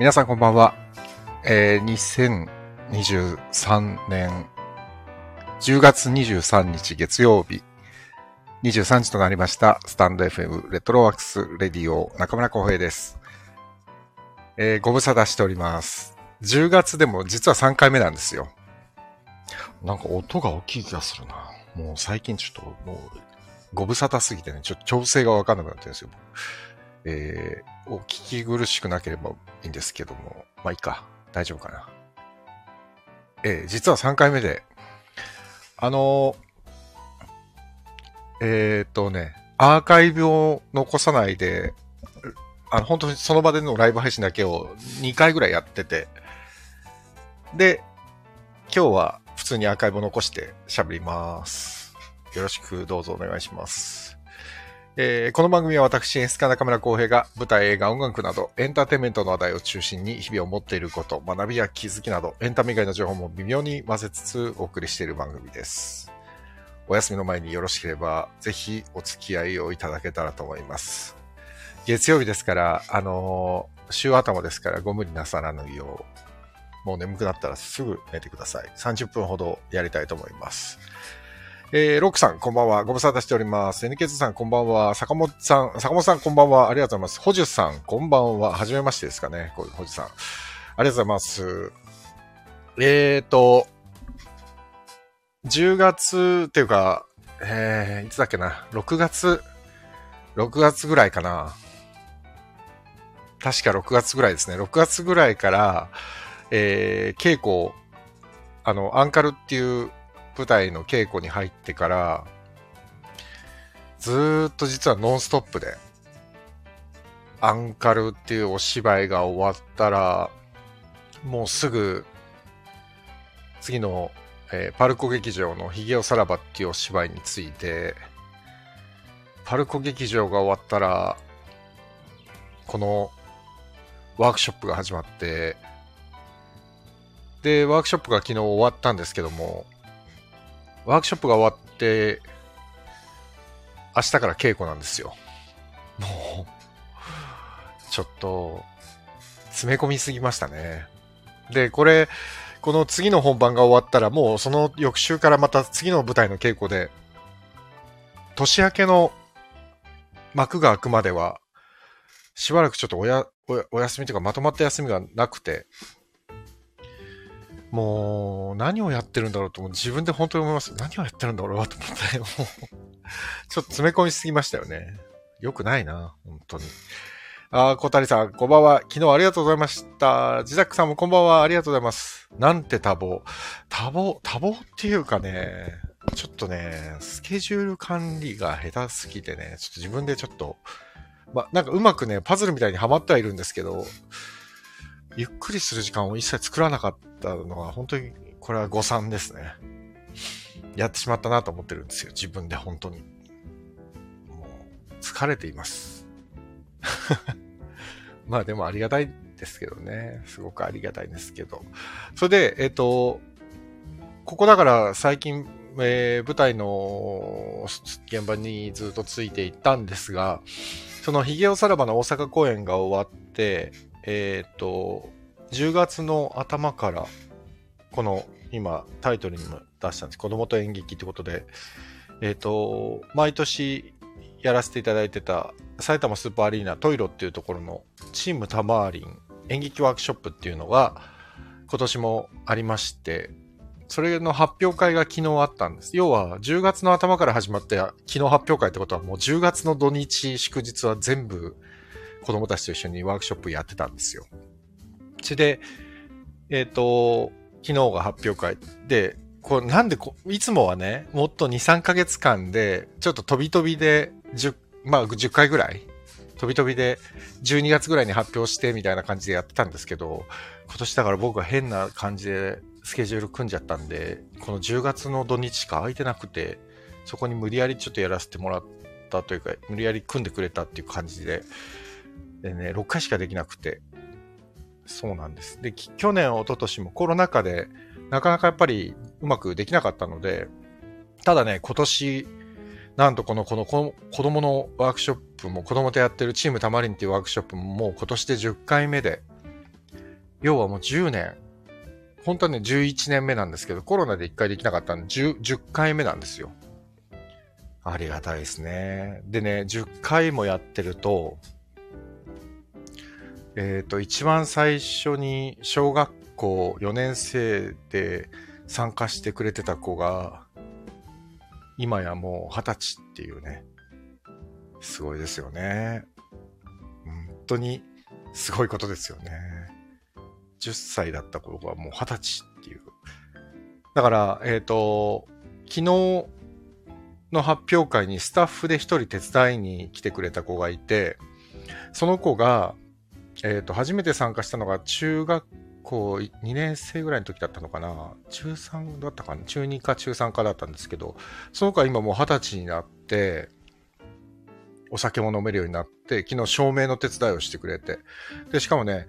皆さんこんばんは。えー、2023年10月23日月曜日23時となりました。スタンド FM レトロワークスレディオ中村浩平です。えーご無沙汰しております。10月でも実は3回目なんですよ。なんか音が大きい気がするな。もう最近ちょっともうご無沙汰すぎてね、ちょっと調整がわかんなくなってるんですよ。えーお聞き苦しくなければいいんですけども、まあいいか。大丈夫かな。えー実は3回目で、あのーえーっとね、アーカイブを残さないで、あの、本当にその場でのライブ配信だけを2回ぐらいやってて、で、今日は普通にアーカイブを残して喋ります。よろしくどうぞお願いします。えーこの番組は私、演出家中村浩平が舞台、映画、音楽などエンターテインメントの話題を中心に日々を持っていること、学びや気づきなどエンタメ以外の情報も微妙に混ぜつつお送りしている番組です。お休みの前によろしければぜひお付き合いをいただけたらと思います。月曜日ですから、あのー週頭ですからご無理なさらぬよう、もう眠くなったらすぐ寝てください。30分ほどやりたいと思います。えー、ロックさん、こんばんは。ご無沙汰しております。NK さん、こんばんは。坂本さん、坂本さん、こんばんは。ありがとうございます。ホジュさん、こんばんは。はじめましてですかね。ホジュさん。ありがとうございます。えーと、10月っていうか、えー、いつだっけな。6月、6月ぐらいかな。確か6月ぐらいですね。6月ぐらいから、えー、稽古、あの、アンカルっていう舞台の稽古に入ってから、ずっと実はノンストップで、アンカルっていうお芝居が終わったら、もうすぐ、次の、えーパルコ劇場のヒゲオさらばっていうお芝居について、パルコ劇場が終わったら、このワークショップが始まって、で、ワークショップが昨日終わったんですけども、ワークショップが終わって、明日から稽古なんですよ。もう、ちょっと、詰め込みすぎましたね。で、これ、この次の本番が終わったら、もうその翌週からまた次の舞台の稽古で、年明けの幕が開くまでは、しばらくちょっとおやお休みというかまとまった休みがなくて、もう何をやってるんだろうと自分で本当に思います。何をやってるんだ俺はと思って、もう、ちょっと詰め込みすぎましたよね。よくないな、本当に。あー、小谷さん、こんばんは。昨日ありがとうございました。ジザックさんもこんばんは。ありがとうございます。なんて多忙。多忙、多忙っていうかね、ちょっとね、スケジュール管理が下手すぎてね、ちょっと自分でちょっと、ま、なんかうまくね、パズルみたいにはまってはいるんですけど、ゆっくりする時間を一切作らなかったのが、本当に、これは誤算ですね。やってしまったなと思ってるんですよ。自分で本当に。もう、疲れています。まあでもありがたいですけどね。すごくありがたいんですけど。それで、えっ、と、ここだから最近、えー舞台の現場にずっとついていったんですが、そのヒゲオさらばの大阪公演が終わって、えっ、と、10月の頭から、この今タイトルにも出したんです。子供と演劇ってことで、えっ、と、毎年やらせていただいてた埼玉スーパーアリーナトイロっていうところのチームタマーリン演劇ワークショップっていうのが今年もありまして、それの発表会が昨日あったんです。要は10月の頭から始まって昨日発表会ってことはもう10月の土日祝日は全部子供たちと一緒にワークショップやってたんですよ。それで、えっ、と、昨日が発表会で、こなんでこ、いつもはね、もっと2、3ヶ月間で、ちょっと飛び飛びで10、まあ10回ぐらい、飛び飛びで12月ぐらいに発表してみたいな感じでやってたんですけど、今年だから僕は変な感じでスケジュール組んじゃったんで、この10月の土日しか空いてなくて、そこに無理やりちょっとやらせてもらったというか、無理やり組んでくれたっていう感じで、でね、6回しかできなくて、そうなんです。で、去年、一昨年もコロナ禍で、なかなかやっぱりうまくできなかったので、ただね、今年、なんとこの、この、この子供のワークショップも、子供とやってるチームたまりんっていうワークショップももう今年で10回目で、要はもう10年、本当はね、11年目なんですけど、コロナで1回できなかったんで、10, 10回目なんですよ。ありがたいですね。でね、10回もやってると、えっ、ー、と、一番最初に小学校4年生で参加してくれてた子が、今やもう二十歳っていうね、すごいですよね。本当にすごいことですよね。10歳だった頃はもう二十歳っていう。だから、えっ、ー、と、昨日の発表会にスタッフで一人手伝いに来てくれた子がいて、その子が、えっ、ー、と、初めて参加したのが中学校2年生ぐらいの時だったのかな？中3だったかな？中2か中3かだったんですけど、その子は今もう二十歳になって、お酒も飲めるようになって、昨日照明の手伝いをしてくれて。で、しかもね、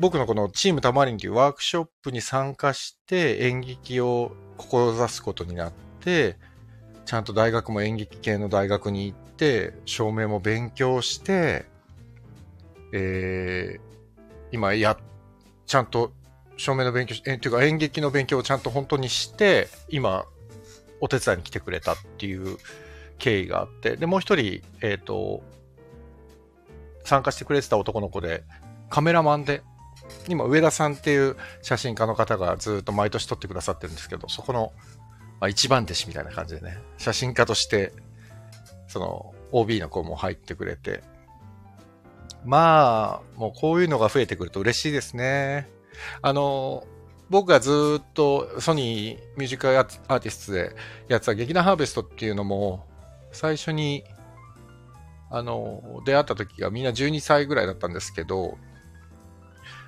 僕のこのチームたまりんというワークショップに参加して演劇を志すことになって、ちゃんと大学も演劇系の大学に行って、照明も勉強して、えー、今や、ちゃんと照明の勉強、え、っていうか演劇の勉強をちゃんと本当にして、今、お手伝いに来てくれたっていう経緯があって、で、もう一人、えっ、ー、と、参加してくれてた男の子で、カメラマンで、今、上田さんっていう写真家の方がずっと毎年撮ってくださってるんですけど、そこの、まあ、一番弟子みたいな感じでね、写真家として、その、OB の子も入ってくれて、まあ、もうこういうのが増えてくると嬉しいですね。あの、僕がずっとソニーミュージックアーティストでやってた劇団ハーベストっていうのも、最初に、あの、出会った時がみんな12歳ぐらいだったんですけど、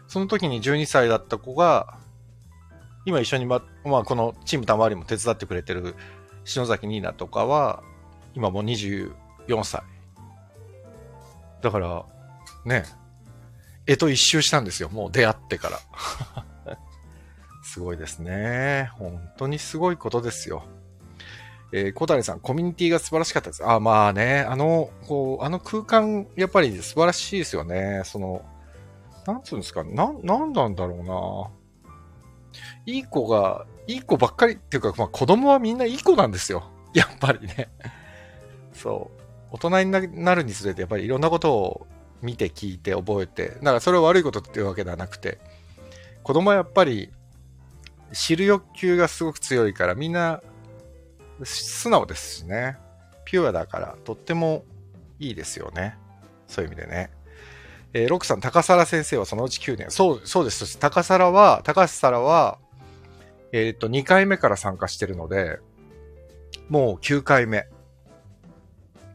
その時に12歳だった子が、今一緒にま、まあ、このチームたまりも手伝ってくれてる篠崎ニーナとかは、今もう24歳。だから、ね、えと一周したんですよ。もう出会ってから。すごいですね。本当にすごいことですよ。えー、小谷さん、コミュニティが素晴らしかったです。あ、まあね、あの、こう、あの空間、やっぱり素晴らしいですよね。その、なんつうんですか、な、なんなんだろうな。いい子が、いい子ばっかりっていうか、まあ子供はみんないい子なんですよ。やっぱりね。そう。大人になるにつれて、やっぱりいろんなことを見て聞いて覚えて、だからそれは悪いことっていうわけではなくて、子供はやっぱり知る欲求がすごく強いから、みんな素直ですしね。ピュアだから、とってもいいですよね。そういう意味でね。えー、ロックさん、高皿先生はそのうち9年。そう、そうです。高皿は、高橋皿は、えっ、と、2回目から参加してるので、もう9回目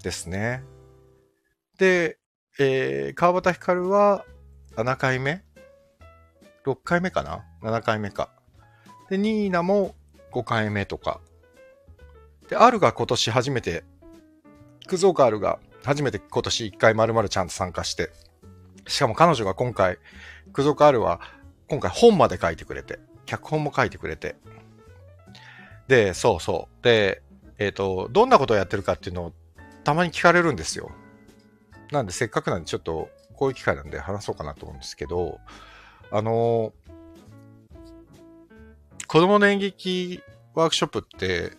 ですね。で、えー、川端光は7回目 ?6 回目かな ?7 回目か。で、ニーナも5回目とかで、R が今年初めて、クゾーカールが初めて今年1回丸々ちゃんと参加して、しかも彼女が今回、クゾーカールは今回本まで書いてくれて、脚本も書いてくれて、で、そうそう。で、えっ、ー、と、どんなことをやってるかっていうのをたまに聞かれるんですよ。なんでせっかくなんでちょっとこういう機会なんで話そうかなと思うんですけど、あの子供の演劇ワークショップって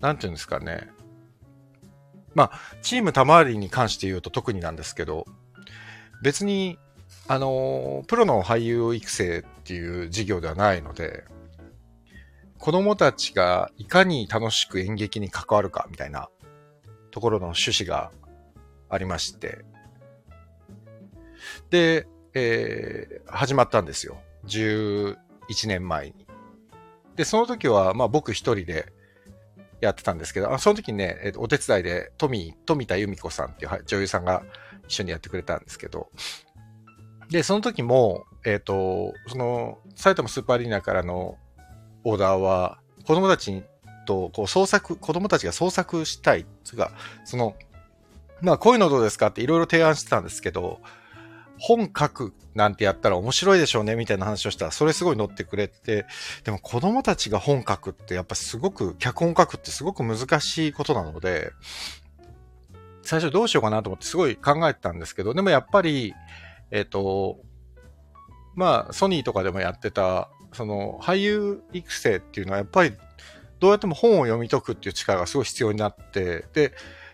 なんていうんですかね。まあ、チームたまわりに関して言うと特になんですけど、別に、あの、プロの俳優育成っていう事業ではないので、子供たちがいかに楽しく演劇に関わるかみたいなところの趣旨がありまして、で、えー、始まったんですよ。11年前に。で、その時は、まあ僕一人で、やってたんですけど、あその時にね、えー、お手伝いで富、富田由美子さんっていう女優さんが一緒にやってくれたんですけど、で、その時も、えっ、ー、と、その、埼玉スーパーアリーナからのオーダーは、子供たちにと、こう、創作、子供たちが創作したい、つか、その、まあ、こういうのどうですかっていろいろ提案してたんですけど、本書くなんてやったら面白いでしょうねみたいな話をしたら、それすごい乗ってくれて、でも子供たちが本書くってやっぱすごく、脚本書くってすごく難しいことなので、最初どうしようかなと思ってすごい考えてたんですけど、でもやっぱり、えっ、と、まあ、ソニーとかでもやってた、その、俳優育成っていうのはやっぱり、どうやっても本を読み解くっていう力がすごい必要になって、で、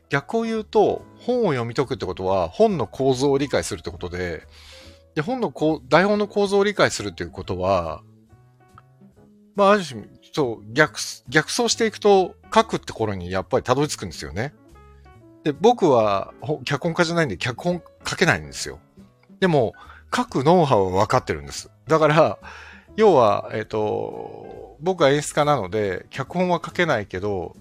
逆を言うと、本を読み解くってことは、本の構造を理解するってことで、で、本のこう、台本の構造を理解するっていうことは、まあ、ある種、そう、逆、逆走していくと、書くって頃にやっぱりたどり着くんですよね。で、僕は、脚本家じゃないんで、脚本書けないんですよ。でも、書くノウハウは分かってるんです。だから、要は、えっ、ー、と、僕は演出家なので、脚本は書けないけど、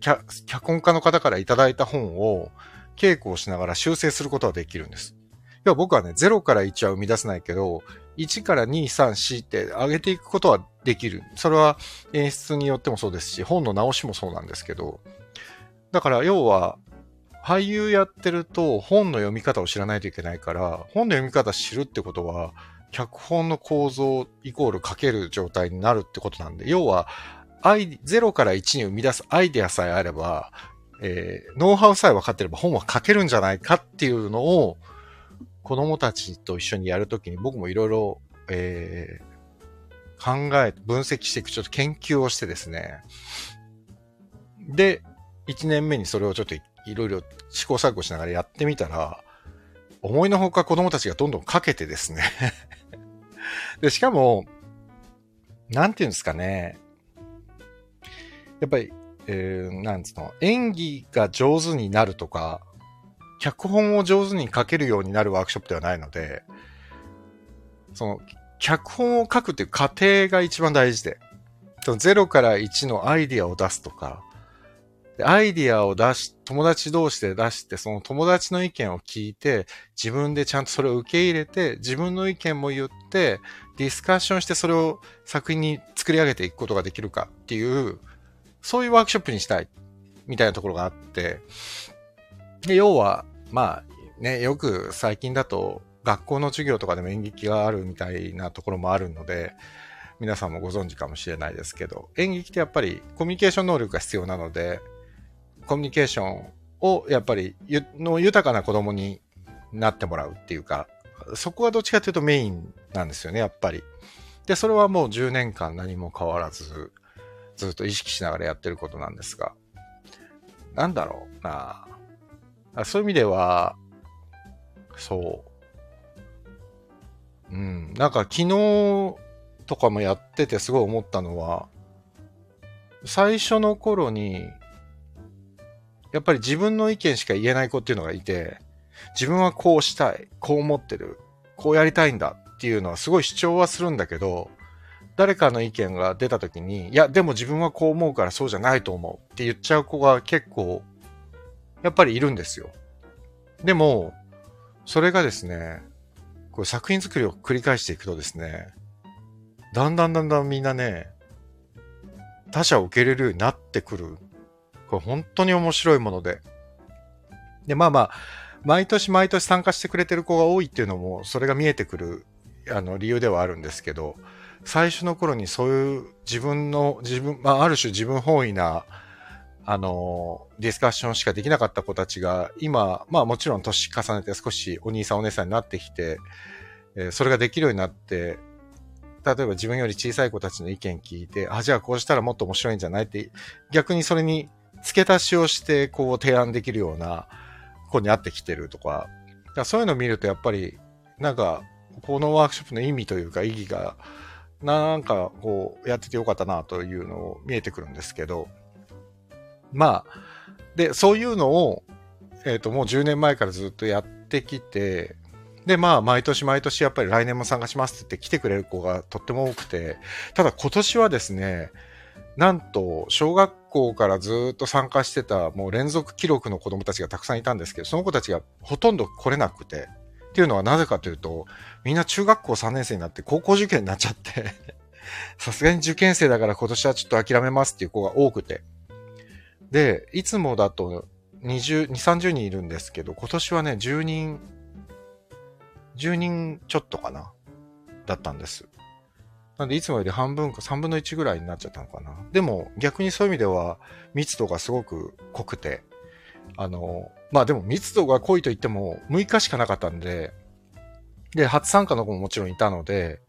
脚本家の方からいただいた本を稽古をしながら修正することはできるんです。要は僕はね、0から1は生み出せないけど、1から2、3、4って上げていくことはできる。それは演出によってもそうですし、本の直しもそうなんですけど、だから要は、俳優やってると本の読み方を知らないといけないから、本の読み方知るってことは、脚本の構造イコール書ける状態になるってことなんで、要は、0から1に生み出すアイデアさえあれば、えー、ノウハウさえ分かってれば本は書けるんじゃないかっていうのを、子供たちと一緒にやるときに僕もいろいろ、えー、考え、分析していく、ちょっと研究をしてですね。で、1年目にそれをちょっといろいろ試行錯誤しながらやってみたら、思いのほか子供たちがどんどんかけてですねで、しかも、なんていうんですかね。やっぱり、えー、なんつうの、演技が上手になるとか、脚本を上手に書けるようになるワークショップではないので、その、脚本を書くっていう過程が一番大事で、その0から1のアイディアを出すとか、でアイディアを出し、友達同士で出して、その友達の意見を聞いて、自分でちゃんとそれを受け入れて、自分の意見も言って、ディスカッションしてそれを作品に作り上げていくことができるかっていう、そういうワークショップにしたい、みたいなところがあって、で、要は、まあね、よく最近だと学校の授業とかでも演劇があるみたいなところもあるので、皆さんもご存知かもしれないですけど、演劇ってやっぱりコミュニケーション能力が必要なので、コミュニケーションをやっぱりの豊かな子供になってもらうっていうか、そこはどっちかというとメインなんですよね、やっぱり。で、それはもう10年間何も変わらず、ずっと意識しながらやってることなんですが、なんだろうなそういう意味では、そう。うん。なんか昨日とかもやっててすごい思ったのは、最初の頃に、やっぱり自分の意見しか言えない子っていうのがいて、自分はこうしたい、こう思ってる、こうやりたいんだっていうのはすごい主張はするんだけど、誰かの意見が出た時に、いや、でも自分はこう思うからそうじゃないと思うって言っちゃう子が結構やっぱりいるんですよ。でも、それがですね、こう作品作りを繰り返していくとですね、だんだんだんだんみんなね、他者を受け入れるようになってくる。これ本当に面白いもので。で、まあまあ、毎年毎年参加してくれてる子が多いっていうのも、それが見えてくる、あの、理由ではあるんですけど、最初の頃にそういう自分の、自分、まあ、ある種自分本位な、あの、ディスカッションしかできなかった子たちが、今、まあもちろん年重ねて少しお兄さんお姉さんになってきて、え、それができるようになって、例えば自分より小さい子たちの意見聞いて、あ、じゃあこうしたらもっと面白いんじゃないって、逆にそれに付け足しをして、こう提案できるような子に会ってきてるとか、かそういうのを見るとやっぱり、なんか、このワークショップの意味というか意義が、なんかこう、やっててよかったなというのを見えてくるんですけど、まあ、で、そういうのを、えっ、ー、と、もう10年前からずっとやってきて、で、まあ、毎年毎年やっぱり来年も参加しますって言って来てくれる子がとっても多くて、ただ今年はですね、なんと、小学校からずっと参加してた、もう連続記録の子供たちがたくさんいたんですけど、その子たちがほとんど来れなくて、っていうのはなぜかというと、みんな中学校3年生になって高校受験になっちゃって。さすがに受験生だから今年はちょっと諦めますっていう子が多くて、で、いつもだと20、2、30人いるんですけど、今年はね、10人、10人ちょっとかな、だったんです。なんで、いつもより半分か3分の1ぐらいになっちゃったのかな。でも、逆にそういう意味では、密度がすごく濃くて、あの、まあでも密度が濃いと言っても6日しかなかったんで、で、初参加の子ももちろんいたので、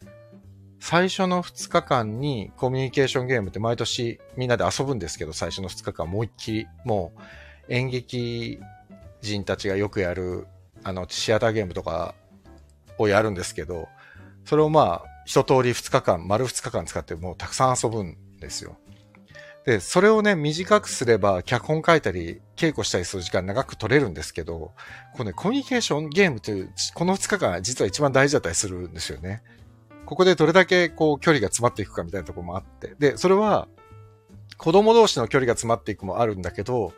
最初の2日間にコミュニケーションゲームって毎年みんなで遊ぶんですけど、最初の2日間もう一気り、もう演劇人たちがよくやる、あの、シアターゲームとかをやるんですけど、それをまあ、一通り2日間、丸2日間使ってもうたくさん遊ぶんですよ。で、それをね、短くすれば、脚本書いたり、稽古したりする時間長く取れるんですけど、このね、コミュニケーションゲームという、この2日間実は一番大事だったりするんですよね。ここでどれだけこう距離が詰まっていくかみたいなところもあって。で、それは子供同士の距離が詰まっていくもあるんだけど、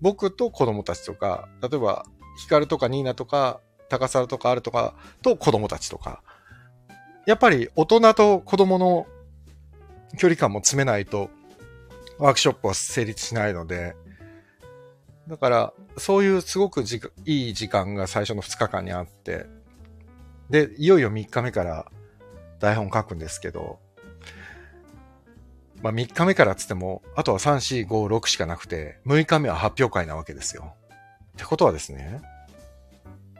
僕と子供たちとか、例えばヒカルとかニーナとか高沢とかあるとかと子供たちとか、やっぱり大人と子供の距離感も詰めないとワークショップは成立しないので、だから、そういうすごくじいい時間が最初の2日間にあって、で、いよいよ3日目から台本書くんですけど、まあ3日目からつっても、あとは3、4、5、6しかなくて、6日目は発表会なわけですよ。ってことはですね、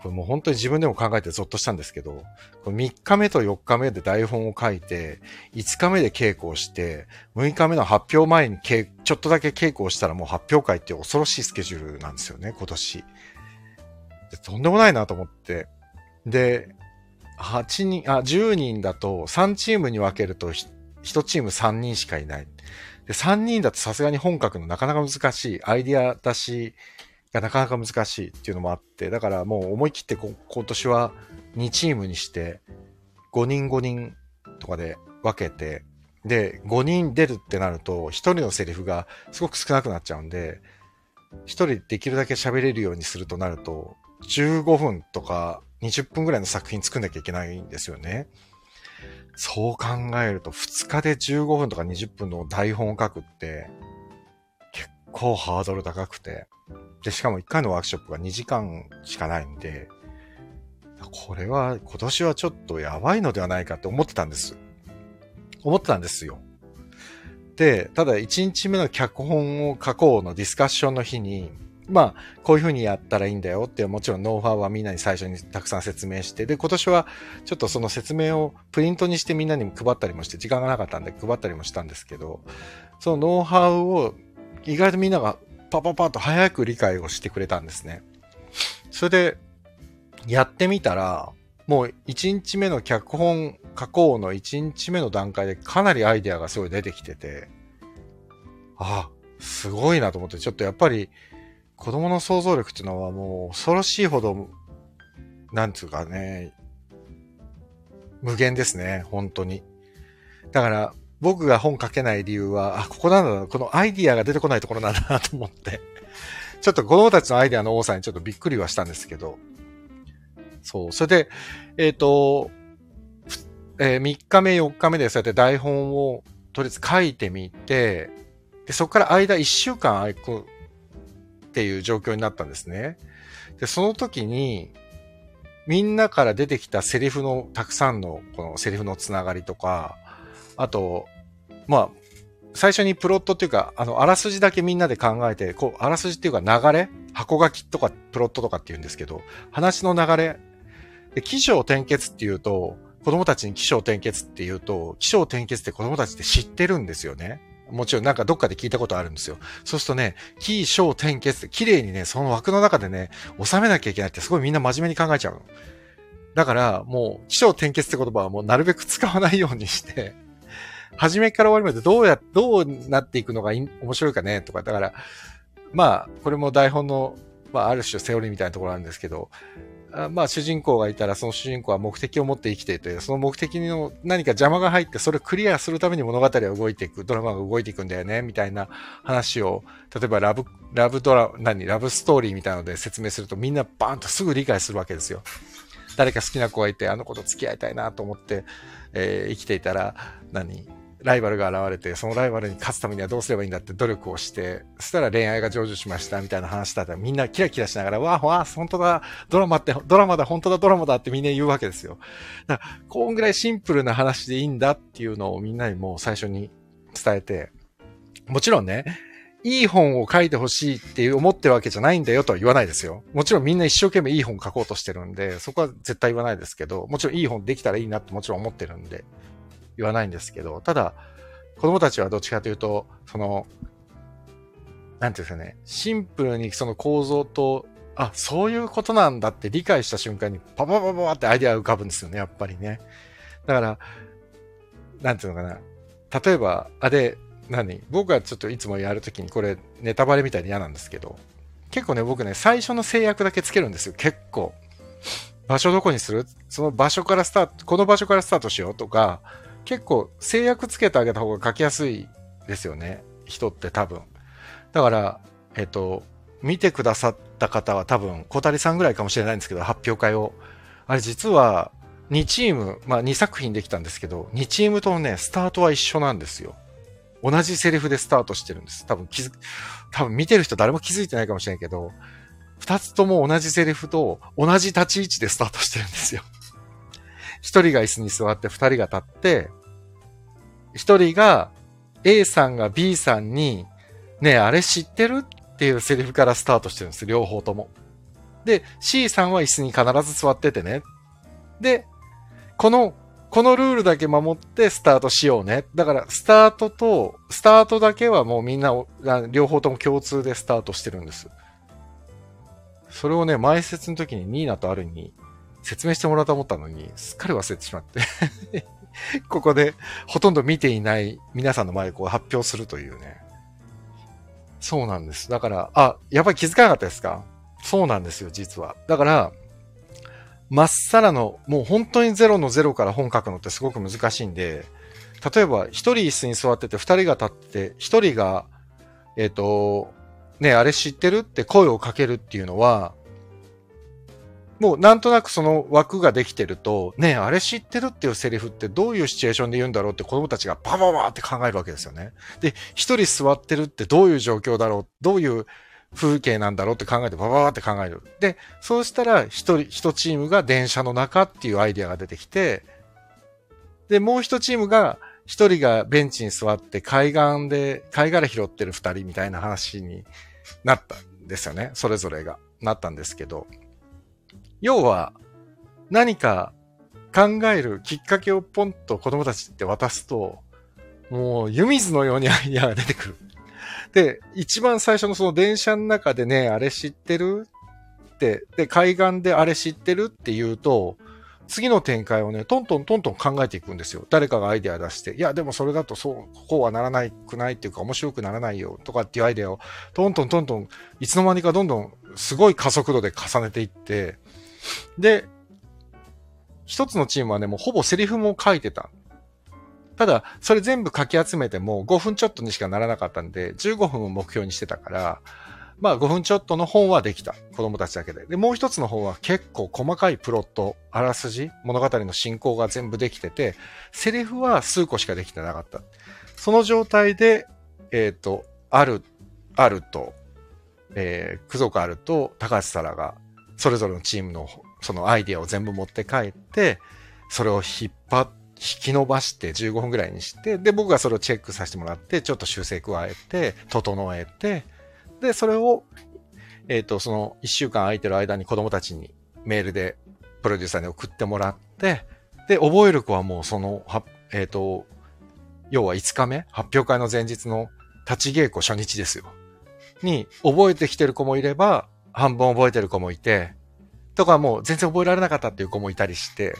これもう本当に自分でも考えてゾッとしたんですけど、これ3日目と4日目で台本を書いて、5日目で稽古をして、6日目の発表前にちょっとだけ稽古をしたらもう発表会って恐ろしいスケジュールなんですよね、今年。とんでもないなと思って。で、8人、あ、10人だと3チームに分けると1チーム3人しかいない。で、3人だとさすがに本格のなかなか難しいアイディア出しがなかなか難しいっていうのもあって、だからもう思い切って今年は2チームにして、5人5人とかで分けて、で、5人出るってなると、1人のセリフがすごく少なくなっちゃうんで、1人できるだけ喋れるようにするとなると、15分とか20分ぐらいの作品作んなきゃいけないんですよね。そう考えると、2日で15分とか20分の台本を書くって、結構ハードル高くて。で、しかも1回のワークショップが2時間しかないんで、これは今年はちょっとやばいのではないかって思ってたんです。思ってたんですよ。で、ただ1日目の脚本を書こうのディスカッションの日に、まあ、こういう風にやったらいいんだよって、もちろんノウハウはみんなに最初にたくさん説明して、で、今年はちょっとその説明をプリントにしてみんなにも配ったりもして、時間がなかったんで配ったりもしたんですけど、そのノウハウを意外とみんながパパパッと早く理解をしてくれたんですね。それで、やってみたら、もう1日目の脚本加工の1日目の段階でかなりアイデアがすごい出てきてて、あ、すごいなと思って、ちょっとやっぱり子供の想像力っていうのはもう恐ろしいほど、なんつうかね、無限ですね、本当に。だから、僕が本書けない理由は、あ、ここなんだな、このアイディアが出てこないところなんだなと思って、ちょっと子供たちのアイディアの多さにちょっとびっくりはしたんですけど、そう、それで、えっ、ー、と、えー、3日目、4日目でそうやって台本をとりあえず書いてみて、で、そこから間1週間空くっていう状況になったんですね。で、その時に、みんなから出てきたセリフの、たくさんのこのセリフのつながりとか、あと、まあ、最初にプロットっていうか、あの、あらすじだけみんなで考えて、こう、あらすじっていうか流れ箱書きとかプロットとかって言うんですけど、話の流れ。で、起承転結っていうと、子供たちに起承転結って言うと、起承転結って子供たちって知ってるんですよね。もちろんなんかどっかで聞いたことあるんですよ。そうするとね、キー、小、点、結って綺麗にね、その枠の中でね、収めなきゃいけないってすごいみんな真面目に考えちゃうの。だから、もう、起承転結って言葉はもうなるべく使わないようにして、初めから終わりまでどうや、どうなっていくのが面白いかね、とか、だから、まあ、これも台本の、まあ、ある種セオリーみたいなところなんですけど、あまあ主人公がいたらその主人公は目的を持って生きていて、その目的の何か邪魔が入ってそれをクリアするために物語は動いていく、ドラマが動いていくんだよね、みたいな話を、例えばラブ、ラブドラ、何、ラブストーリーみたいなので説明するとみんなバーンとすぐ理解するわけですよ。誰か好きな子がいて、あの子と付き合いたいなと思って、えー、生きていたら、何？ライバルが現れて、そのライバルに勝つためにはどうすればいいんだって努力をして、そしたら恋愛が成就しましたみたいな話だったらみんなキラキラしながら、わあ、わあ、本当だ、ドラマって、ドラマだ、本当だ、ドラマだってみんな言うわけですよ。だから、こんぐらいシンプルな話でいいんだっていうのをみんなにもう最初に伝えて、もちろんね、いい本を書いてほしいって思ってるわけじゃないんだよとは言わないですよ。もちろんみんな一生懸命いい本書こうとしてるんで、そこは絶対言わないですけど、もちろんいい本できたらいいなってもちろん思ってるんで、言わないんですけど、ただ、子供たちはどっちかというと、その、なんていうんですかね、シンプルにその構造と、あ、そういうことなんだって理解した瞬間にパパパパってアイデアが浮かぶんですよね、やっぱりね。だから、なんていうのかな。例えば、あれ、何？僕はちょっといつもやるときにこれネタバレみたいで嫌なんですけど、結構ね、僕ね、最初の制約だけつけるんですよ、結構。場所どこにする？その場所からスタート、この場所からスタートしようとか、結構制約つけてあげた方が書きやすいですよね。人って多分。だから、えっと、見てくださった方は多分、小谷さんぐらいかもしれないんですけど、発表会を。あれ実は、2チーム、まあ2作品できたんですけど、2チームともね、スタートは一緒なんですよ。同じセリフでスタートしてるんです。多分気づ、多分見てる人誰も気づいてないかもしれないけど、二つとも同じセリフと同じ立ち位置でスタートしてるんですよ。一人が椅子に座って二人が立って、一人が A さんが B さんに、ねえ、あれ知ってる？っていうセリフからスタートしてるんです。両方とも。で、C さんは椅子に必ず座っててね。で、このこのルールだけ守ってスタートしようね。だから、スタートと、スタートだけはもうみんな、両方とも共通でスタートしてるんです。それをね、前説の時にニーナとアルに説明してもらおうと思ったのに、すっかり忘れてしまって ここでほとんど見ていない皆さんの前でこう発表するというね。そうなんです。だから、あ、やっぱり気づかなかったですか？そうなんですよ、実は。だから、まっさらの、もう本当にゼロのゼロから本書くのってすごく難しいんで、例えば一人椅子に座ってて二人が立ってて、一人が、えっ、ー、と、ねあれ知ってるって声をかけるっていうのは、もうなんとなくその枠ができてると、ねあれ知ってるっていうセリフってどういうシチュエーションで言うんだろうって子供たちがパパパって考えるわけですよね。で、一人座ってるってどういう状況だろうどういう風景なんだろうって考えて、バババって考える。で、そうしたら、一人、一チームが電車の中っていうアイデアが出てきて、で、もう一チームが、一人がベンチに座って海岸で、貝殻拾ってる二人みたいな話になったんですよね。それぞれが。なったんですけど。要は、何か考えるきっかけをポンと子供たちって渡すと、もう湯水のようにアイデアが出てくる。で、一番最初のその電車の中でね、あれ知ってる？って、で、海岸であれ知ってるって言うと、次の展開をね、トントントントン考えていくんですよ。誰かがアイデア出して、いや、でもそれだとそう、こうはならないくないっていうか面白くならないよとかっていうアイデアを、トントントントン、いつの間にかどんどんすごい加速度で重ねていって、で、一つのチームはね、もうほぼセリフも書いてたただ、それ全部書き集めても5分ちょっとにしかならなかったんで、15分を目標にしてたから、まあ5分ちょっとの本はできた。子供たちだけで。で、もう一つの本は結構細かいプロット、あらすじ、物語の進行が全部できてて、セリフは数個しかできてなかった。その状態で、えっ、ー、と、ある、あると、えー、くぞかあると高橋沙羅が、それぞれのチームのそのアイディアを全部持って帰って、それを引っ張って、引き伸ばして15分ぐらいにして、で、僕がそれをチェックさせてもらって、ちょっと修正加えて、整えて、で、それを、えっ、ー、と、その1週間空いてる間に子供たちにメールでプロデューサーに送ってもらって、で、覚える子はもうその、はえっ、ー、と、要は5日目、発表会の前日の立ち稽古初日ですよ。に、覚えてきてる子もいれば、半分覚えてる子もいて、とかもう全然覚えられなかったっていう子もいたりして、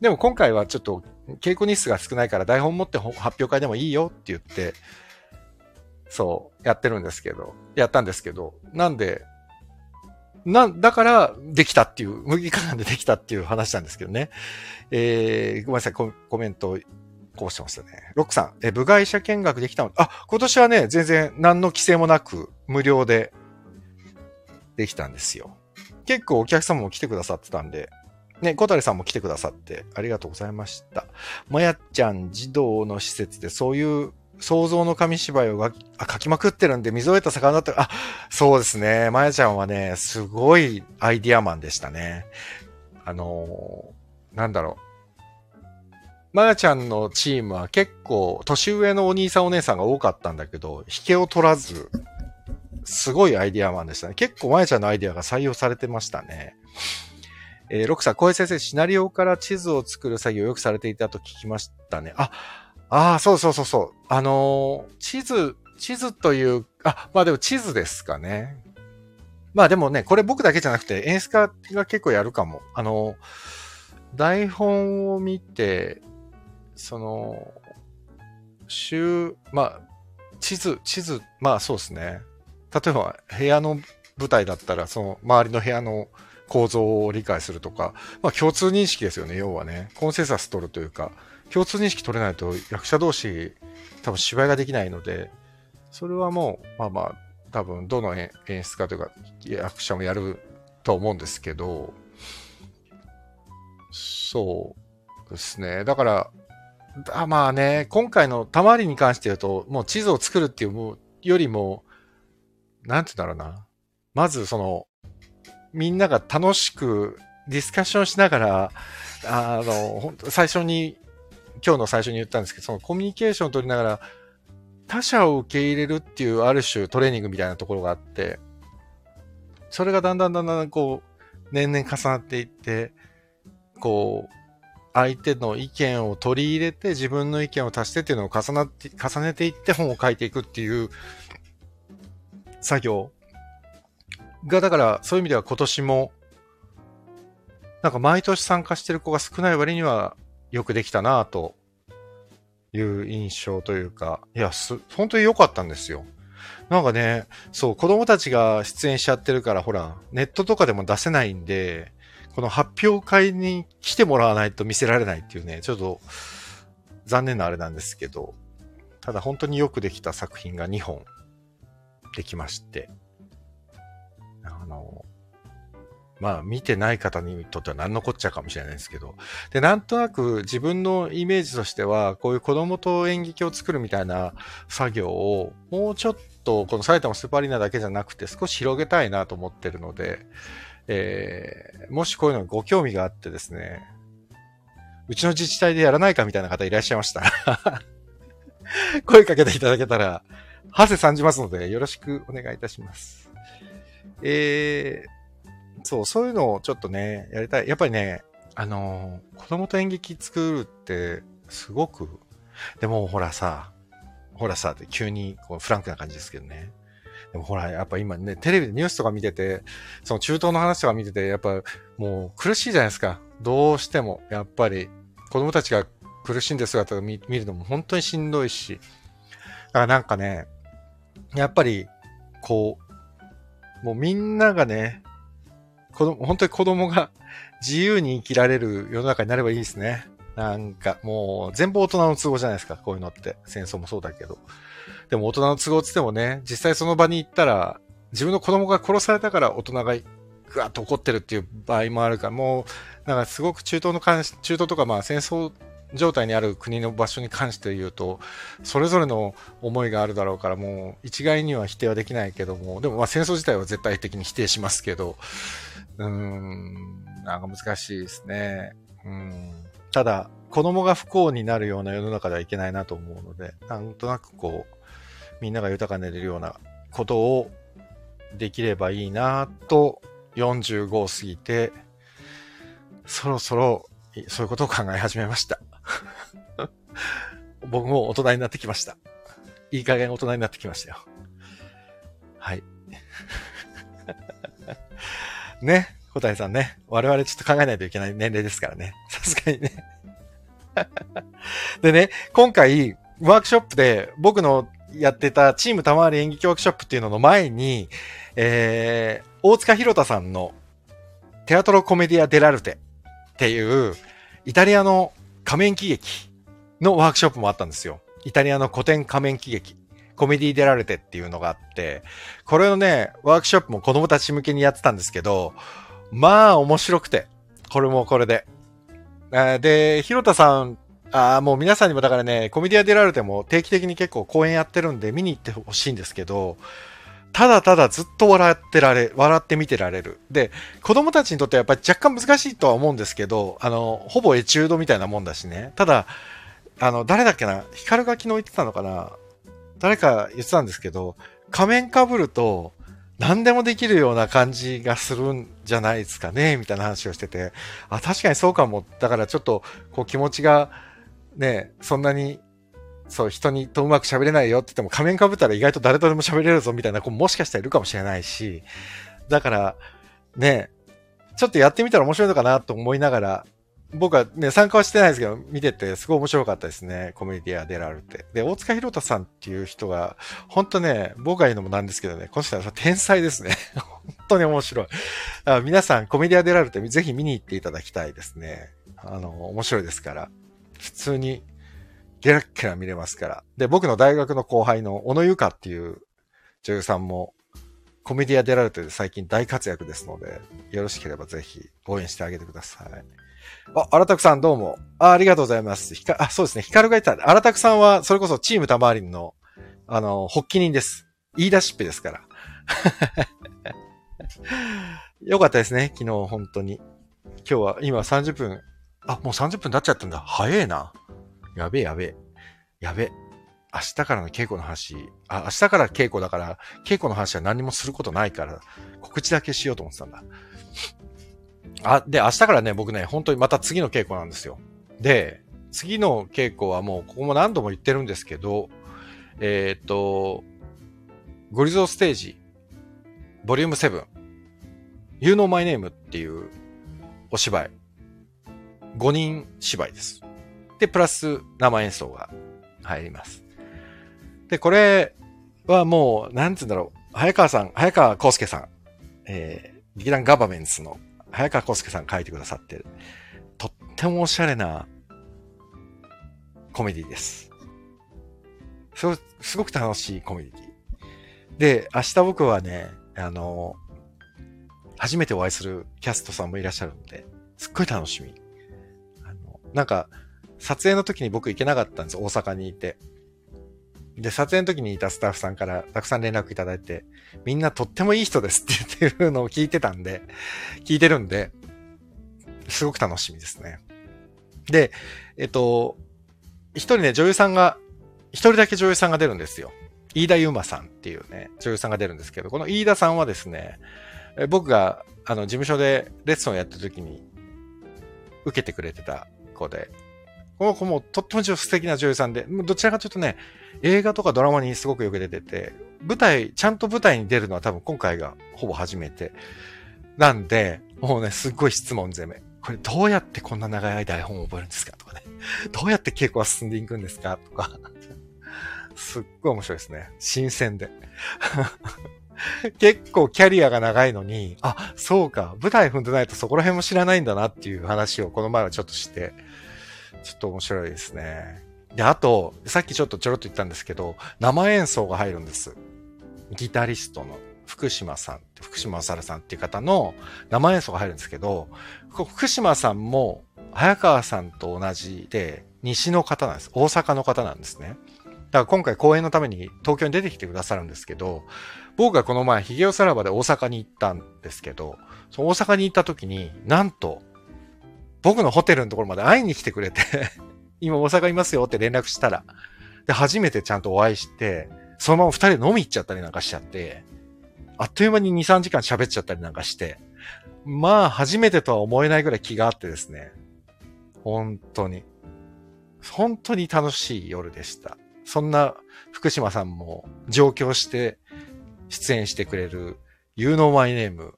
でも今回はちょっと稽古日数が少ないから台本持って発表会でもいいよって言って、そう、やってるんですけど、やったんですけど、なんで、な、だから、できたっていう、麦かなんでできたっていう話なんですけどね。えー、ごめんなさい、コメント、こうしてましたね。ロックさん、え、部外者見学できたの？あ、今年はね、全然何の規制もなく、無料で、できたんですよ。結構お客様も来てくださってたんで、ね、小谷さんも来てくださってありがとうございました。まやちゃん児童の施設でそういう想像の紙芝居を書きまくってるんで、水を得た魚だった、あ、そうですね。まやちゃんはね、すごいアイディアマンでしたね。あのー、なんだろう。まやちゃんのチームは結構、年上のお兄さんお姉さんが多かったんだけど、引けを取らず、すごいアイディアマンでしたね。結構、まやちゃんのアイディアが採用されてましたね。えー、ロクさん、小平先生、シナリオから地図を作る作業をよくされていたと聞きましたね。あ、ああ、そうそうそうそう。あのー、地図、地図という、あ、まあでも地図ですかね。まあでもね、これ僕だけじゃなくて演出家が結構やるかも。あの、台本を見て、その、週、まあ、地図、地図、まあそうですね。例えば部屋の舞台だったら、その周りの部屋の構造を理解するとか、まあ共通認識ですよね、要はね。コンセンサス取るというか、共通認識取れないと役者同士多分芝居ができないので、それはもう、まあまあ、多分どの演出家というか役者もやると思うんですけど、そうですね。だから、あまあね、今回のたまりに関して言うと、もう地図を作るっていうよりも、なんて言うんだろうな。まずその、みんなが楽しくディスカッションしながら、あの、本当最初に、今日の最初に言ったんですけど、そのコミュニケーションを取りながら、他者を受け入れるっていうある種トレーニングみたいなところがあって、それがだんだんだんだんこう、年々重なっていって、こう、相手の意見を取り入れて自分の意見を足してっていうのを重なって、重ねていって本を書いていくっていう作業。が、だからそういう意味では今年も、なんか毎年参加してる子が少ない割にはよくできたなという印象というか、いや、す、本当に良かったんですよ。なんかね、そう、子供たちが出演しちゃってるから、ほら、ネットとかでも出せないんで、この発表会に来てもらわないと見せられないっていうね、ちょっと残念なあれなんですけど、ただ本当によくできた作品が2本。できまして、あの、まあ見てない方にとっては何のこっちゃかもしれないですけど、で、なんとなく自分のイメージとしては、こういう子供と演劇を作るみたいな作業をもうちょっとこの埼玉スーパーアリーナだけじゃなくて少し広げたいなと思ってるので、えー、もしこういうのご興味があってですね、うちの自治体でやらないかみたいな方いらっしゃいました 声かけていただけたら、はせ参じますので、よろしくお願いいたします。えー、そう、そういうのをちょっとね、やりたい。やっぱりね、あのー、子供と演劇作るって、すごく、でもほらさ、ほらさ、急にこうフランクな感じですけどね。でもほら、やっぱ今ね、テレビでニュースとか見てて、その中東の話とか見てて、やっぱもう苦しいじゃないですか。どうしても、やっぱり子供たちが苦しんでる姿を見るのも本当にしんどいし。だからなんかね、やっぱり、こう、もうみんながね、子供、本当に子供が自由に生きられる世の中になればいいですね。なんか、もう、全部大人の都合じゃないですか、こういうのって。戦争もそうだけど。でも大人の都合つってもね、実際その場に行ったら、自分の子供が殺されたから大人がぐわっと怒ってるっていう場合もあるから、もう、なんかすごく中東の関中東とかまあ戦争状態にある国の場所に関して言うと、それぞれの思いがあるだろうから、もう一概には否定はできないけども、でもまあ戦争自体は絶対的に否定しますけど、うーん、なんか難しいですね。うん、ただ、子供が不幸になるような世の中ではいけないなと思うので、なんとなくこう、みんなが豊かになれるようなことをできればいいなと45を過ぎて、そろそろそういうことを考え始めました。僕も大人になってきました。いい加減大人になってきましたよ。はい。ね、小谷さんね。我々ちょっと考えないといけない年齢ですからね。さすがにね。でね、今回、ワークショップで僕のやってたチーム玉り演劇ワークショップっていうのの前に、えー、大塚弘太さんのテアトロコメディア・デラルテっていうイタリアの仮面喜劇のワークショップもあったんですよ。イタリアの古典仮面喜劇。コメディ・デラルテっていうのがあって、これのね、ワークショップも子供たち向けにやってたんですけど、まあ面白くて、これもこれで。で、広田さんあ、もう皆さんにもだからね、コメディア・デラルテも定期的に結構公演やってるんで見に行ってほしいんですけど、ただただずっと笑ってられ、笑って見てられる。で、子供たちにとってはやっぱり若干難しいとは思うんですけど、あの、ほぼエチュードみたいなもんだしね。ただ、あの、誰だっけな、ヒカルが昨日言ってたのかな？誰か言ってたんですけど、仮面被ると、何でもできるような感じがするんじゃないですかね、みたいな話をしてて、あ、確かにそうかも。だからちょっと、こう気持ちが、ね、そんなに、そう、人にとうまく喋れないよって言っても仮面かぶったら意外と誰とでも喋れるぞみたいな子ももしかしたらいるかもしれないし、だから、ね、ちょっとやってみたら面白いのかなと思いながら、僕はね、参加はしてないですけど、見ててすごい面白かったですね。コミュニティアデラルって。で、大塚弘太さんっていう人が、本当ね、僕が言うのもなんですけどね、この人は天才ですね。本当に面白い。あ皆さん、コメディアデラルってぜひ見に行っていただきたいですね。あの、面白いですから。普通に、ゲラッゲラ見れますから。で、僕の大学の後輩の小野由香っていう女優さんも、コメディアデラルテで最近大活躍ですので、よろしければぜひ応援してあげてください。あ、荒拓さんどうも。あ、ありがとうございます。ひか、あ、そうですね。ヒカルが言った。荒拓さんは、それこそチームタマーリンの、あの、発起人です。言い出しっぺですから。よかったですね。昨日、本当に。今日は、今30分。あ、もう30分経っちゃったんだ。早えな。やべえやべえ。やべえ。明日からの稽古の話。あ、明日から稽古だから、稽古の話は何もすることないから、告知だけしようと思ってたんだ。あ、で、明日からね、僕ね、本当にまた次の稽古なんですよ。で、次の稽古はもう、ここも何度も言ってるんですけど、えー、っと、ゴリゾーステージ、ボリューム7、You Know My Name っていうお芝居、5人芝居です。で、プラス生演奏が入ります。で、これはもう、なんつうんだろう、早川さん、早川康介さん、えー、劇団ガバメンツの早川康介さん書いてくださってる。とってもおしゃれなコメディです。すすごく楽しいコメディ。で、明日僕はね、あの、初めてお会いするキャストさんもいらっしゃるんで、すっごい楽しみ。あの、なんか、撮影の時に僕行けなかったんです大阪にいて。で、撮影の時にいたスタッフさんからたくさん連絡いただいて、みんなとってもいい人ですって言ってるのを聞いてたんで、聞いてるんで、すごく楽しみですね。で、えっと、一人ね、女優さんが、一人だけ女優さんが出るんですよ。飯田優馬さんっていうね、女優さんが出るんですけど、この飯田さんはですね、僕が、あの、事務所でレッスンをやった時に、受けてくれてた子で、この子もとっても素敵な女優さんで、どちらかというとね、映画とかドラマにすごくよく出てて、舞台、ちゃんと舞台に出るのは多分今回がほぼ初めて。なんで、もうね、すっごい質問攻め。これどうやってこんな長い台本を覚えるんですかとかね。どうやって稽古は進んでいくんですかとか。すっごい面白いですね。新鮮で。結構キャリアが長いのに、あ、そうか、舞台踏んでないとそこら辺も知らないんだなっていう話をこの前はちょっとして、ちょっと面白いですね。で、あと、さっきちょっとちょろっと言ったんですけど、生演奏が入るんです。ギタリストの福島さん、福島さるさんっていう方の生演奏が入るんですけど、福島さんも早川さんと同じで、西の方なんです。大阪の方なんですね。だから今回公演のために東京に出てきてくださるんですけど、僕がこの前、ヒゲオサラバで大阪に行ったんですけど、その大阪に行った時に、なんと、僕のホテルのところまで会いに来てくれて 今大阪いますよって連絡したら、で、初めてちゃんとお会いして、そのまま二人で飲み行っちゃったりなんかしちゃって、あっという間に2、3時間喋っちゃったりなんかして、まあ、初めてとは思えないぐらい気があってですね。本当に。本当に楽しい夜でした。そんな福島さんも上京して出演してくれる You Know My Name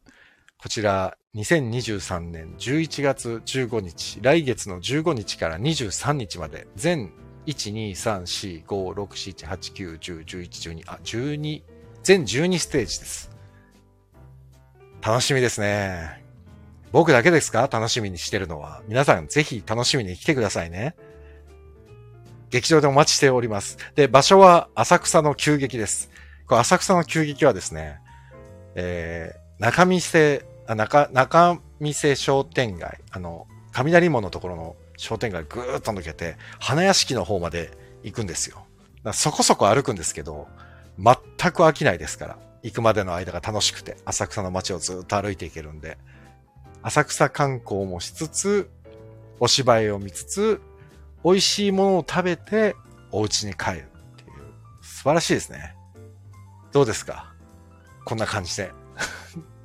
こちら、2023年11月15日、来月の15日から23日まで、全1、2、3、4、5、6、7、8、9、10、11、12、あ、12、全12ステージです。楽しみですね。僕だけですか？楽しみにしてるのは。皆さんぜひ楽しみに来てくださいね。劇場でお待ちしております。で、場所は浅草の急激です。これ浅草の急激はですね、えー、中見世中、中見世商店街、あの、雷門のところの商店街ぐーっと抜けて、花屋敷の方まで行くんですよ。そこそこ歩くんですけど、全く飽きないですから。行くまでの間が楽しくて、浅草の街をずっと歩いていけるんで、浅草観光もしつつ、お芝居を見つつ、美味しいものを食べて、お家に帰るっていう、素晴らしいですね。どうですか？こんな感じで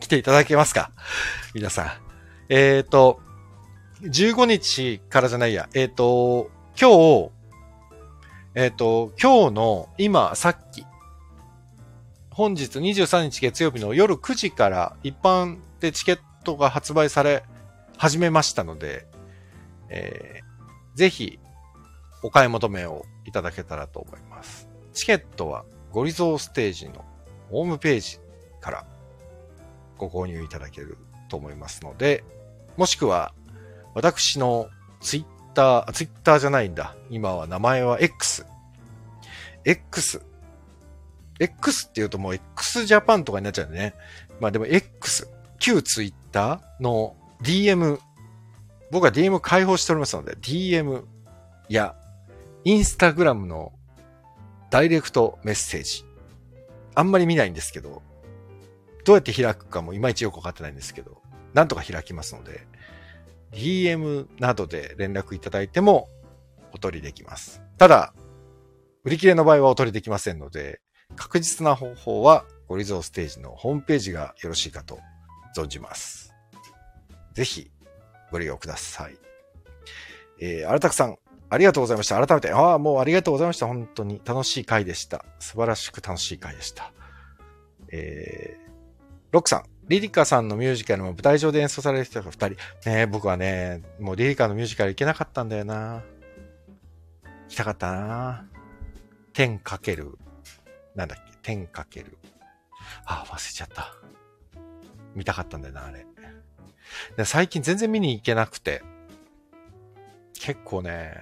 来ていただけますか？皆さん。えっ、ー、と、15日からじゃないや、えっ、ー、と、今日、えっ、ー、と、今日の今、さっき、本日23日月曜日の夜9時から一般でチケットが発売され始めましたので、えー、ぜひお買い求めをいただけたらと思います。チケットはゴリゾーステージのホームページからご購入いただけると思いますので、もしくは私のツイッター、ツイッターじゃないんだ。今は名前は X。X。X って言うともう X ジャパンとかになっちゃうんでね。まあでも X、旧ツイッターの DM、僕は DM 開放しておりますので、DM やインスタグラムのダイレクトメッセージ。あんまり見ないんですけど、どうやって開くかもいまいちよくわかってないんですけど、なんとか開きますので、DM などで連絡いただいてもお取りできます。ただ、売り切れの場合はお取りできませんので、確実な方法はゴリゾーステージのホームページがよろしいかと存じます。ぜひご利用ください。えー、荒拓さん、ありがとうございました。改めて、ああ、もうありがとうございました。本当に楽しい回でした。素晴らしく楽しい回でした。えー、ロックさん、リリカさんのミュージカルも舞台上で演奏される人が二人。ね僕はね、もうリリカのミュージカル行けなかったんだよな。行きたかったな。天かける。なんだっけ？天かける。あ、忘れちゃった。見たかったんだよな、あれ。で最近全然見に行けなくて。結構ね、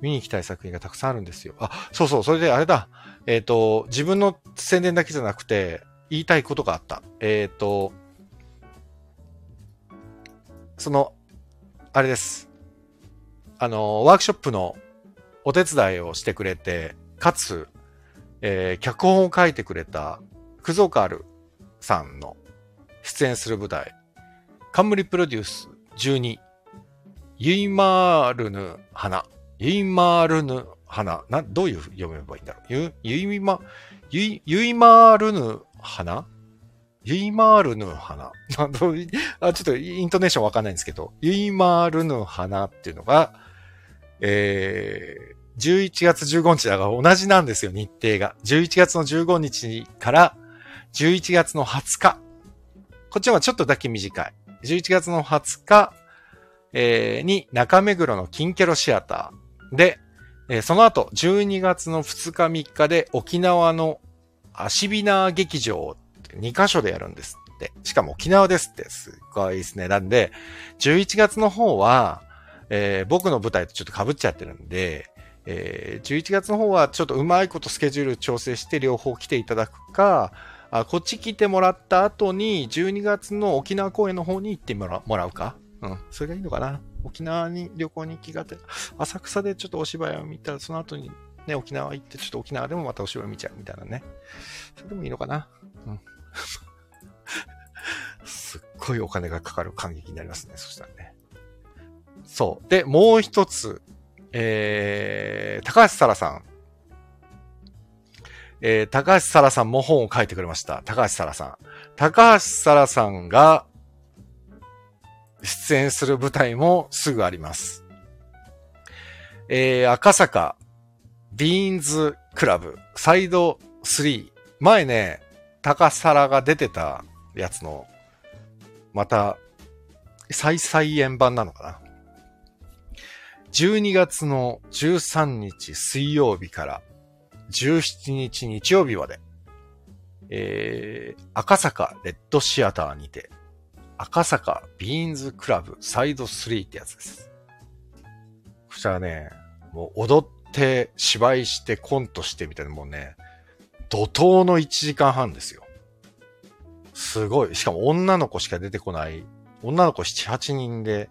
見に行きたい作品がたくさんあるんですよ。あ、そうそう、それであれだ。えっ、ー、と、自分の宣伝だけじゃなくて、言いたいことがあった。えっ、ー、と、その、あれです。あの、ワークショップのお手伝いをしてくれて、かつ、えー、脚本を書いてくれた、クゾカルさんの出演する舞台、冠プロデュース12、ユイマールヌ花、ユイマールヌ花、な、どういう読めばいいんだろう？ユユイマ、ユイ、ユイマールヌ花？ユイマールヌ花。あ、ちょっとイントネーションわかんないんですけど、ユイマールヌ花っていうのが、えー、11月15日だから同じなんですよ、日程が。11月の15日から11月の20日。こっちはちょっとだけ短い。11月の20日、えー、に中目黒のキンケロシアターで、えー、その後12月の2日3日で沖縄のアシビナー劇場って2カ所でやるんですって。しかも沖縄ですって。すっごいですね。なんで、11月の方は、えー、僕の舞台とちょっと被っちゃってるんで、えー、11月の方はちょっとうまいことスケジュール調整して両方来ていただくか、あこっち来てもらった後に12月の沖縄公演の方に行ってもらうか？うん、それがいいのかな？沖縄に旅行に気がて、浅草でちょっとお芝居を見たら、その後にね、沖縄行って、ちょっと沖縄でもまたお芝居見ちゃうみたいなね。それでもいいのかな？うん。すっごいお金がかかる感激になりますね。そしたらね。そう。で、もう一つ、えー、高橋沙羅さん。えー、高橋沙羅さんも本を書いてくれました。高橋沙羅さん。高橋沙羅さんが出演する舞台もすぐあります。えー、赤坂ビーンズクラブサイド3。前ね、高皿が出てたやつの、また、再再演版なのかな。12月の13日水曜日から17日日曜日まで、えー、赤坂レッドシアターにて、赤坂ビーンズクラブサイド3ってやつです。こちらね、もう踊って芝居してコントしてみたいなもうね、怒涛の1時間半ですよ。すごい。しかも女の子しか出てこない、女の子7、8人で、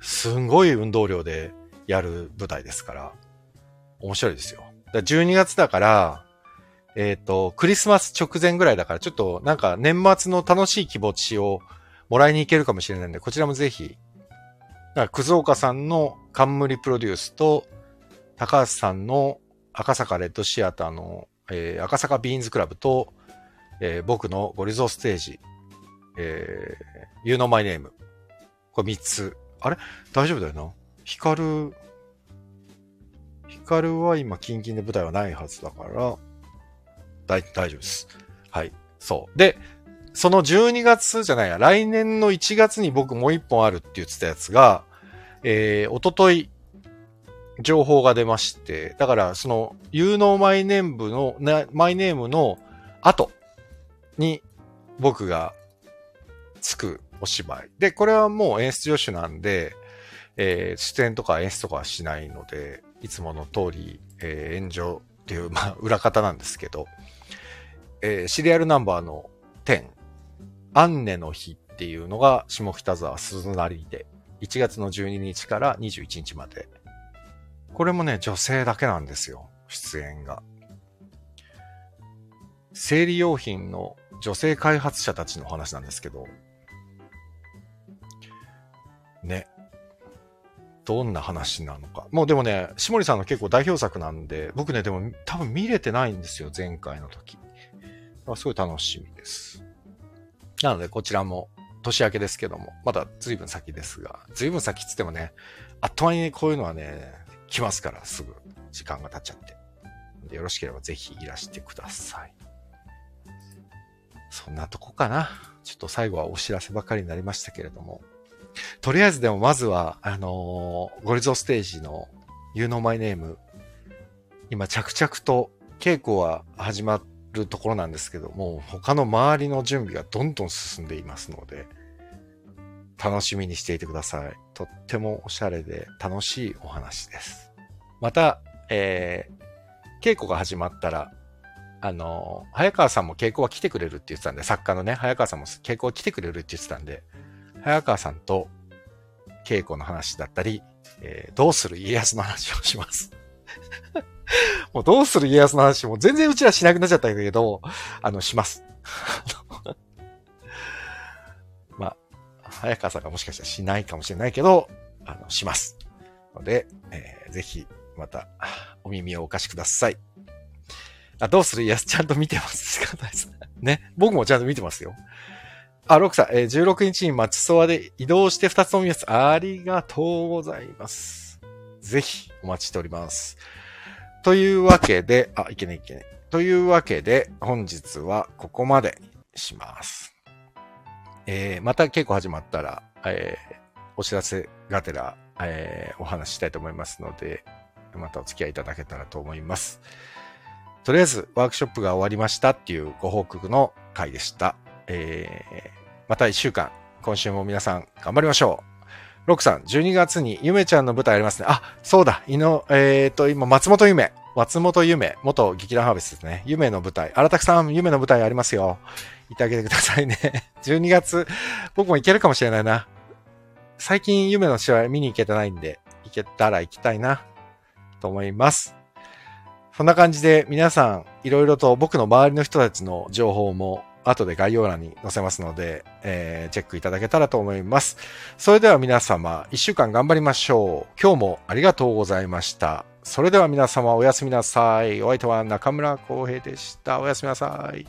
すんごい運動量でやる舞台ですから、面白いですよ。だ12月だから、えっ、ー、と、クリスマス直前ぐらいだから、ちょっとなんか年末の楽しい気持ちをもらいに行けるかもしれないんで、こちらもぜひ、だから、くずおかさんの冠プロデュースと、高橋さんの赤坂レッドシアターの、えー、赤坂ビーンズクラブと、えー僕のゴリゾーステージ、えー、You Know My Name。これ3つ。あれ？大丈夫だよな？ヒカル、ヒカルは今、キンキンで舞台はないはずだから、大、大丈夫です。はい。そう。で、その12月じゃないや、来年の1月に僕もう1本あるって言ってたやつが、えー、おととい、情報が出まして、だから、その、有能マイネームの、マイネームの後に僕がつくお芝居。で、これはもう演出助手なんで、えー出演とか演出とかはしないので、いつもの通り、えー炎上っていう、まあ、裏方なんですけど、えーシリアルナンバーの10、アンネの日っていうのが下北沢鈴なりで、1月の12日から21日まで。これもね、女性だけなんですよ、出演が。生理用品の女性開発者たちの話なんですけど、ね。どんな話なのか。もうでもね、下森さんの結構代表作なんで、僕ね、でも多分見れてないんですよ、前回の時。すごい楽しみです。なので、こちらも年明けですけども、まだ随分先ですが、随分先っつってもね、あっという間にこういうのはね、来ますから、すぐ時間が経っちゃって。よろしければぜひいらしてください。そんなとこかな。ちょっと最後はお知らせばかりになりましたけれども。とりあえずでもまずは、あのーゴリゾステージの You Know My Name。今着々と稽古は始まるところなんですけども、他の周りの準備がどんどん進んでいますので、楽しみにしていてください。とってもおしゃれで楽しいお話です。また、えー、稽古が始まったら、あの早川さんも稽古は来てくれるって言ってたんで、作家のね、早川さんも稽古は来てくれるって言ってたんで、早川さんと稽古の話だったり、えーどうする家康の話をします。もうどうする家康の話も全然うちらしなくなっちゃったけど、あの、します。早川さんがもしかしたらしないかもしれないけど、あの、します。ので、えーぜひ、また、お耳をお貸しください。あ、どうする？家康ちゃんと見てます。仕方ないです ね？僕もちゃんと見てますよ。あ、ロクさん、えー16日に町ソワで移動して2つ飲みます。ありがとうございます。ぜひお待ちしております。というわけで、あ、いけねいけね。というわけで、本日はここまでします。えーまた稽古始まったら、えーお知らせがてら、えーお話ししたいと思いますので、またお付き合いいただけたらと思います。とりあえず、ワークショップが終わりましたっていうご報告の回でした。えーまた一週間、今週も皆さん頑張りましょう。ロックさん、12月にゆめちゃんの舞台ありますね。あ、そうだ、いの、えっ、と、今、松本ゆめ、松本ゆめ、元劇団ハーベスですね。ゆめの舞台、荒拓さん、ゆめの舞台ありますよ。行ってあげてくださいね。12月、僕も行けるかもしれないな。最近、ゆめの試合見に行けてないんで、行けたら行きたいな、と思います。そんな感じで皆さんいろいろと僕の周りの人たちの情報も後で概要欄に載せますので、えーチェックいただけたらと思います。それでは皆様一週間頑張りましょう。今日もありがとうございました。それでは皆様おやすみなさい。お相手は中村浩平でした。おやすみなさい。